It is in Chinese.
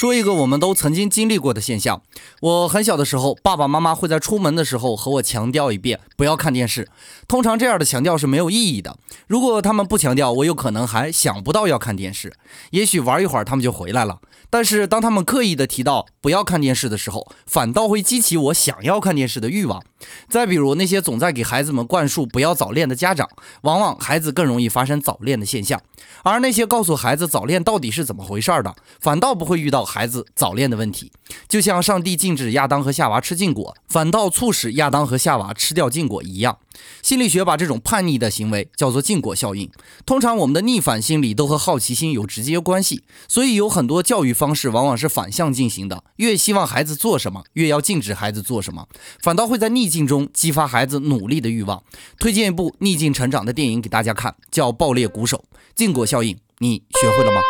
说一个我们都曾经经历过的现象：我很小的时候，爸爸妈妈会在出门的时候和我强调一遍不要看电视。通常这样的强调是没有意义的。如果他们不强调，我有可能还想不到要看电视。也许玩一会儿他们就回来了。但是当他们刻意的提到不要看电视的时候，反倒会激起我想要看电视的欲望。再比如那些总在给孩子们灌输不要早恋的家长，往往孩子更容易发生早恋的现象。而那些告诉孩子早恋到底是怎么回事儿的，反倒不会遇到孩子早恋的问题。就像上帝禁止亚当和夏娃吃禁果，反倒促使亚当和夏娃吃掉禁果一样。心理学把这种叛逆的行为叫做禁果效应。通常我们的逆反心理都和好奇心有直接关系，所以有很多教育方式往往是反向进行的。越希望孩子做什么，越要禁止孩子做什么，反倒会在逆境中激发孩子努力的欲望。推荐一部逆境成长的电影给大家看，叫《爆裂鼓手》。禁果效应，你学会了吗？